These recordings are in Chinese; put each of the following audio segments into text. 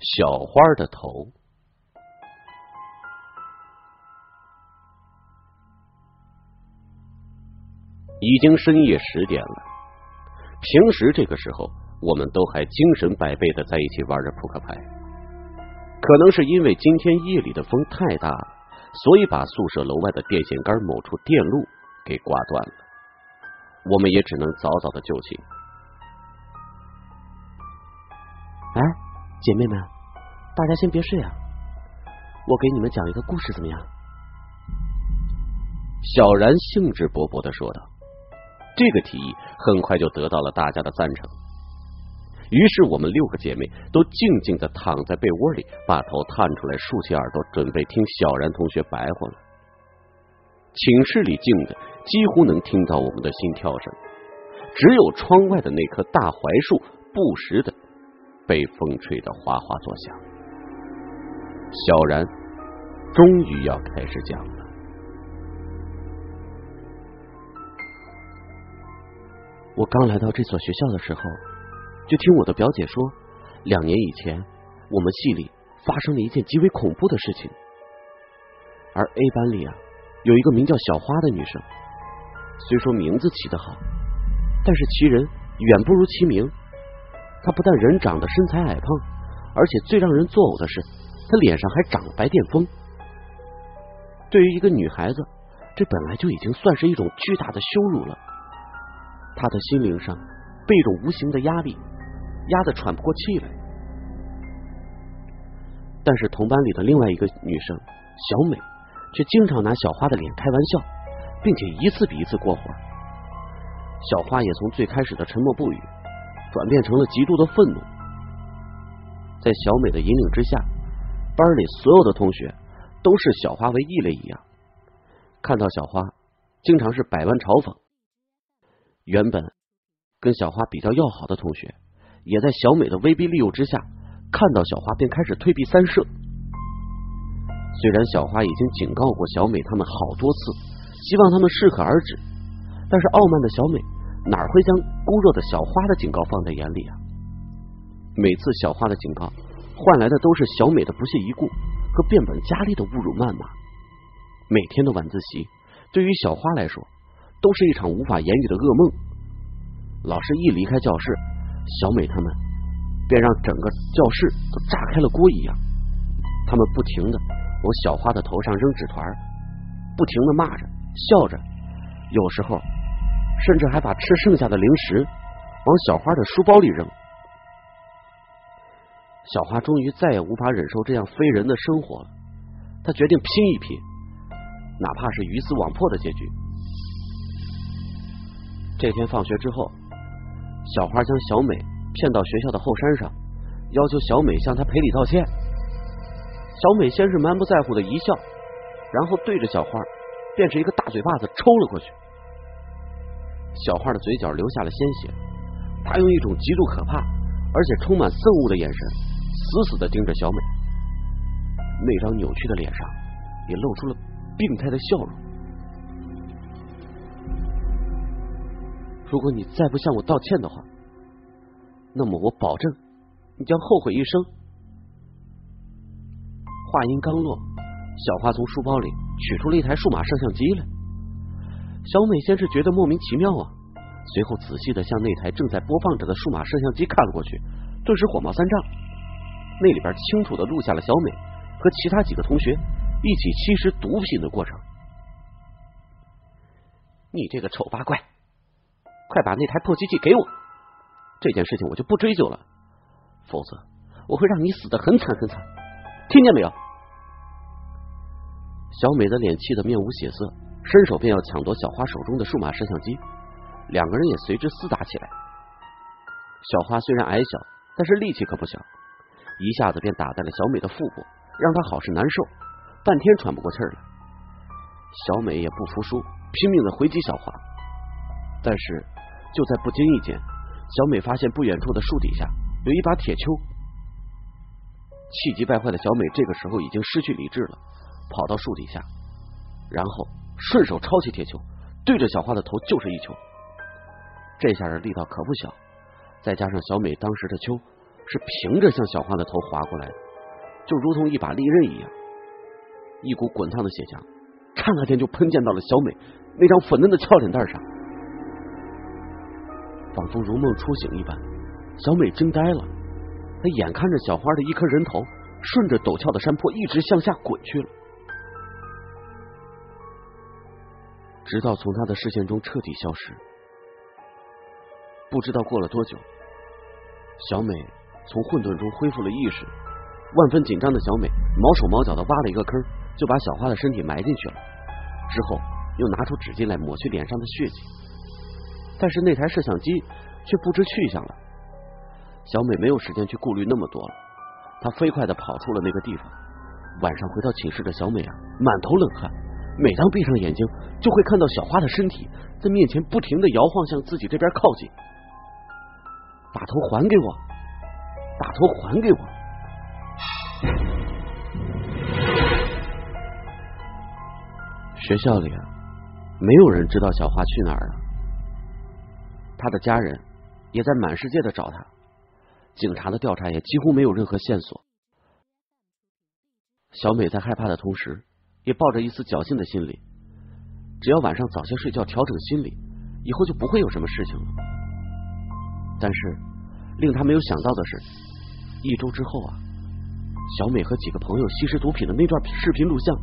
小花的头。已经深夜十点了。平时这个时候，我们都还精神百倍的在一起玩着扑克牌。可能是因为今天夜里的风太大了，所以把宿舍楼外的电线杆某处电路给刮断了。我们也只能早早的就寝。哎，姐妹们，大家先别睡啊，我给你们讲一个故事，怎么样？小然兴致勃勃的说道。这个提议很快就得到了大家的赞成，于是我们六个姐妹都静静的躺在被窝里，把头探出来，竖起耳朵，准备听小然同学白话了。寝室里静的几乎能听到我们的心跳声，只有窗外的那棵大槐树不时的被风吹得哗哗作响。小然终于要开始讲了。我刚来到这所学校的时候，就听我的表姐说，两年以前我们系里发生了一件极为恐怖的事情。而 A 班里啊，有一个名叫小花的女生，虽说名字起得好，但是其人远不如其名。她不但人长得身材矮胖，而且最让人作呕的是，她脸上还长了白癜风。对于一个女孩子，这本来就已经算是一种巨大的羞辱了。她的心灵上被一种无形的压力压得喘不过气来，但是同班里的另外一个女生小美却经常拿小花的脸开玩笑，并且一次比一次过火。小花也从最开始的沉默不语转变成了极度的愤怒。在小美的引领之下，班里所有的同学都视小花为异类一样，看到小花经常是百般嘲讽。原本跟小花比较要好的同学，也在小美的威逼利诱之下，看到小花便开始退避三舍。虽然小花已经警告过小美他们好多次，希望他们适可而止，但是傲慢的小美哪会将孤弱的小花的警告放在眼里啊？每次小花的警告换来的都是小美的不屑一顾和变本加厉的侮辱谩骂。每天的晚自习对于小花来说。都是一场无法言语的噩梦。老师一离开教室，小美他们便让整个教室都炸开了锅一样。他们不停的往小花的头上扔纸团，不停的骂着、笑着，有时候甚至还把吃剩下的零食往小花的书包里扔。小花终于再也无法忍受这样非人的生活了，她决定拼一拼，哪怕是鱼死网破的结局。这天放学之后，小花将小美骗到学校的后山上，要求小美向她赔礼道歉。小美先是满不在乎的一笑，然后对着小花便是一个大嘴巴子抽了过去。小花的嘴角流下了鲜血，她用一种极度可怕而且充满憎恶的眼神死死的盯着小美，那张扭曲的脸上也露出了病态的笑容。如果你再不向我道歉的话，那么我保证你将后悔一生。话音刚落，小花从书包里取出了一台数码摄像机来。小美先是觉得莫名其妙啊，随后仔细的向那台正在播放着的数码摄像机看了过去，顿时火冒三丈。那里边清楚的录下了小美和其他几个同学一起吸食毒品的过程。你这个丑八怪！快把那台破机器给我！这件事情我就不追究了，否则我会让你死的很惨很惨，听见没有？小美的脸气得面无血色，伸手便要抢夺小花手中的数码摄像机，两个人也随之厮打起来。小花虽然矮小，但是力气可不小，一下子便打在了小美的腹部，让她好是难受，半天喘不过气来。小美也不服输，拼命的回击小花，但是。就在不经意间，小美发现不远处的树底下有一把铁锹。气急败坏的小美这个时候已经失去理智了，跑到树底下，然后顺手抄起铁锹，对着小花的头就是一球。这下的力道可不小，再加上小美当时的秋是平着向小花的头划过来的，就如同一把利刃一样。一股滚烫的血浆，刹那间就喷溅到了小美那张粉嫩的俏脸蛋上，仿佛如梦初醒一般，小美惊呆了。她眼看着小花的一颗人头顺着陡峭的山坡一直向下滚去了，直到从他的视线中彻底消失。不知道过了多久，小美从混沌中恢复了意识，万分紧张的小美毛手毛脚的挖了一个坑。就把小花的身体埋进去了，之后又拿出纸巾来抹去脸上的血迹，但是那台摄像机却不知去向了。小美没有时间去顾虑那么多了，她飞快的跑出了那个地方。晚上回到寝室的小美啊，满头冷汗，每当闭上眼睛，就会看到小花的身体在面前不停的摇晃，向自己这边靠近。把头还给我，把头还给我。学校里啊，没有人知道小花去哪儿了。他的家人也在满世界的找他，警察的调查也几乎没有任何线索。小美在害怕的同时，也抱着一丝侥幸的心理，只要晚上早些睡觉，调整心理，以后就不会有什么事情了。但是令他没有想到的是，一周之后啊，小美和几个朋友吸食毒品的那段视频录像。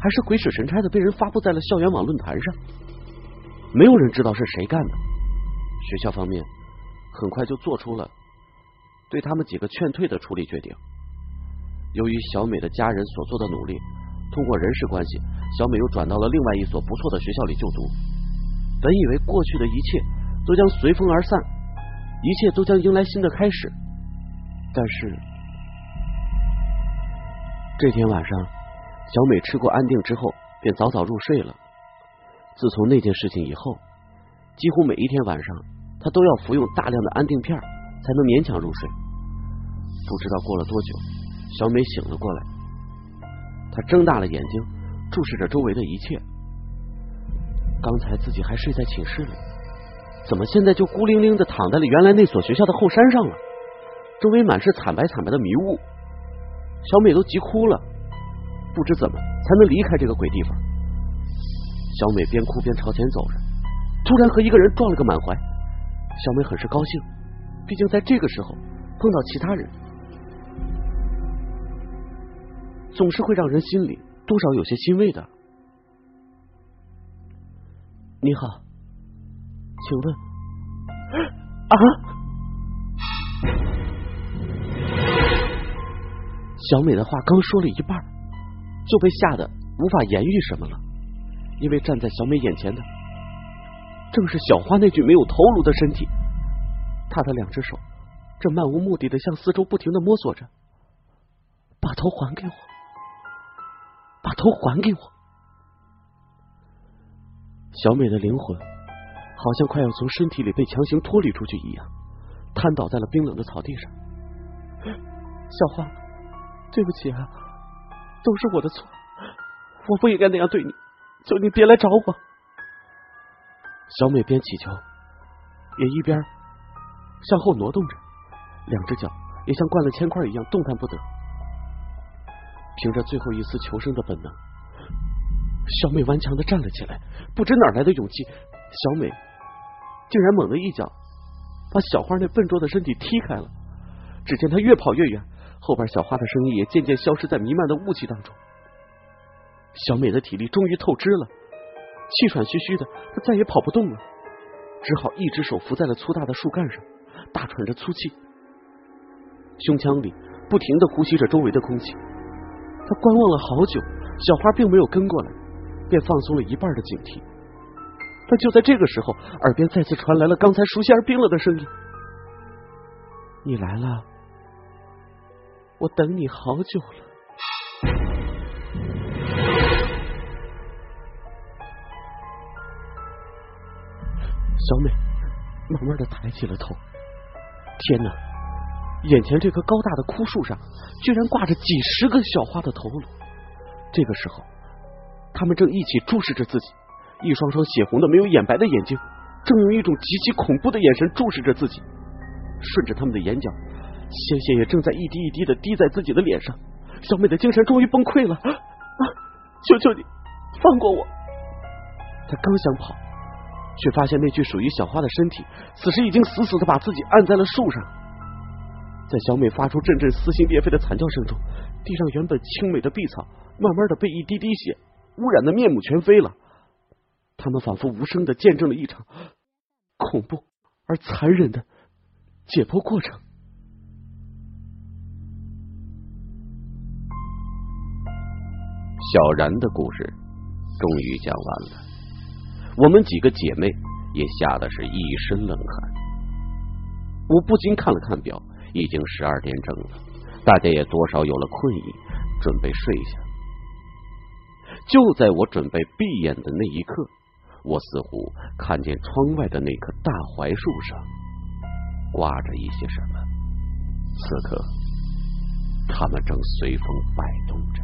还是鬼使神差的被人发布在了校园网论坛上，没有人知道是谁干的。学校方面很快就做出了对他们几个劝退的处理决定。由于小美的家人所做的努力，通过人事关系，小美又转到了另外一所不错的学校里就读。本以为过去的一切都将随风而散，一切都将迎来新的开始，但是这天晚上。小美吃过安定之后，便早早入睡了。自从那件事情以后，几乎每一天晚上，她都要服用大量的安定片，才能勉强入睡。不知道过了多久，小美醒了过来，他睁大了眼睛，注视着周围的一切。刚才自己还睡在寝室里，怎么现在就孤零零的躺在了原来那所学校的后山上了？周围满是惨白惨白的迷雾，小美都急哭了。不知怎么才能离开这个鬼地方。小美边哭边朝前走着，突然和一个人撞了个满怀。小美很是高兴，毕竟在这个时候碰到其他人，总是会让人心里多少有些欣慰的。你好，请问啊？小美的话刚说了一半。就被吓得无法言语什么了，因为站在小美眼前的正是小花那具没有头颅的身体。她的两只手正漫无目的的向四周不停的摸索着，把头还给我，把头还给我。小美的灵魂好像快要从身体里被强行脱离出去一样，瘫倒在了冰冷的草地上。小花，对不起啊。都是我的错，我不应该那样对你，求你别来找我。小美边祈求，也一边向后挪动着，两只脚也像灌了铅块一样动弹不得。凭着最后一丝求生的本能，小美顽强的站了起来。不知哪来的勇气，小美竟然猛地一脚把小花那笨拙的身体踢开了。只见她越跑越远。后边小花的声音也渐渐消失在弥漫的雾气当中，小美的体力终于透支了，气喘吁吁的，她再也跑不动了，只好一只手扶在了粗大的树干上，大喘着粗气，胸腔里不停的呼吸着周围的空气。他观望了好久，小花并没有跟过来，便放松了一半的警惕。但就在这个时候，耳边再次传来了刚才熟悉而冰冷的声音：“你来了。”我等你好久了，小美慢慢的抬起了头。天哪！眼前这棵高大的枯树上，居然挂着几十个小花的头颅。这个时候，他们正一起注视着自己，一双双血红的、没有眼白的眼睛，正用一种极其恐怖的眼神注视着自己。顺着他们的眼角。鲜血也正在一滴一滴的滴在自己的脸上。小美的精神终于崩溃了，啊！求求你放过我！她刚想跑，却发现那具属于小花的身体，此时已经死死的把自己按在了树上。在小美发出阵阵撕心裂肺的惨叫声中，地上原本清美的碧草，慢慢的被一滴滴血污染的面目全非了。他们仿佛无声的见证了一场恐怖而残忍的解剖过程。小然的故事终于讲完了，我们几个姐妹也吓得是一身冷汗。我不禁看了看表，已经十二点整了，大家也多少有了困意，准备睡下。就在我准备闭眼的那一刻，我似乎看见窗外的那棵大槐树上挂着一些什么。此刻，他们正随风摆动着。